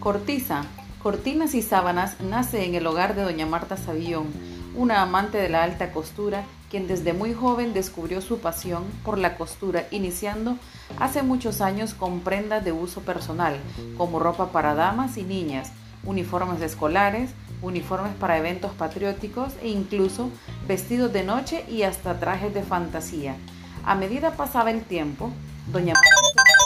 Cortiza, Cortinas y Sábanas nace en el hogar de doña Marta Savillón, una amante de la alta costura, quien desde muy joven descubrió su pasión por la costura, iniciando hace muchos años con prendas de uso personal, como ropa para damas y niñas, uniformes escolares, uniformes para eventos patrióticos e incluso vestidos de noche y hasta trajes de fantasía. A medida pasaba el tiempo, doña Marta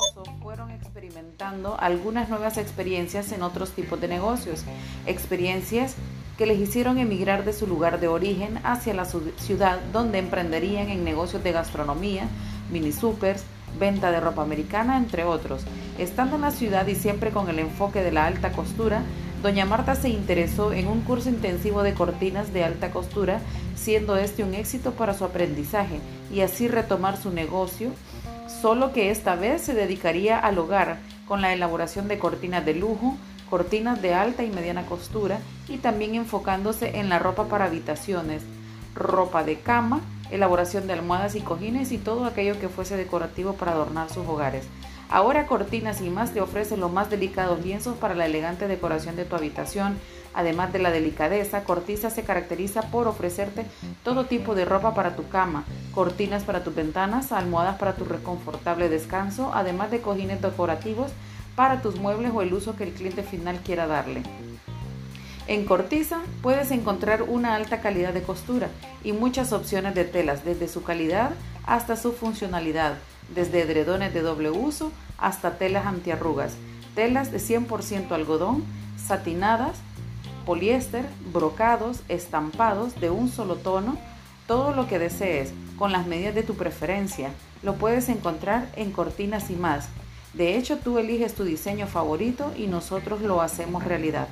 experimentando algunas nuevas experiencias en otros tipos de negocios, experiencias que les hicieron emigrar de su lugar de origen hacia la ciudad donde emprenderían en negocios de gastronomía, mini supers, venta de ropa americana, entre otros. Estando en la ciudad y siempre con el enfoque de la alta costura, doña Marta se interesó en un curso intensivo de cortinas de alta costura, siendo este un éxito para su aprendizaje y así retomar su negocio, solo que esta vez se dedicaría al hogar con la elaboración de cortinas de lujo, cortinas de alta y mediana costura y también enfocándose en la ropa para habitaciones, ropa de cama, elaboración de almohadas y cojines y todo aquello que fuese decorativo para adornar sus hogares. Ahora Cortinas y más te ofrece los más delicados lienzos para la elegante decoración de tu habitación. Además de la delicadeza, Cortiza se caracteriza por ofrecerte todo tipo de ropa para tu cama, cortinas para tus ventanas, almohadas para tu reconfortable descanso, además de cojines decorativos para tus muebles o el uso que el cliente final quiera darle. En Cortiza puedes encontrar una alta calidad de costura y muchas opciones de telas, desde su calidad hasta su funcionalidad, desde edredones de doble uso hasta telas antiarrugas, telas de 100% algodón, satinadas, poliéster, brocados, estampados de un solo tono, todo lo que desees, con las medidas de tu preferencia, lo puedes encontrar en Cortinas y más. De hecho, tú eliges tu diseño favorito y nosotros lo hacemos realidad.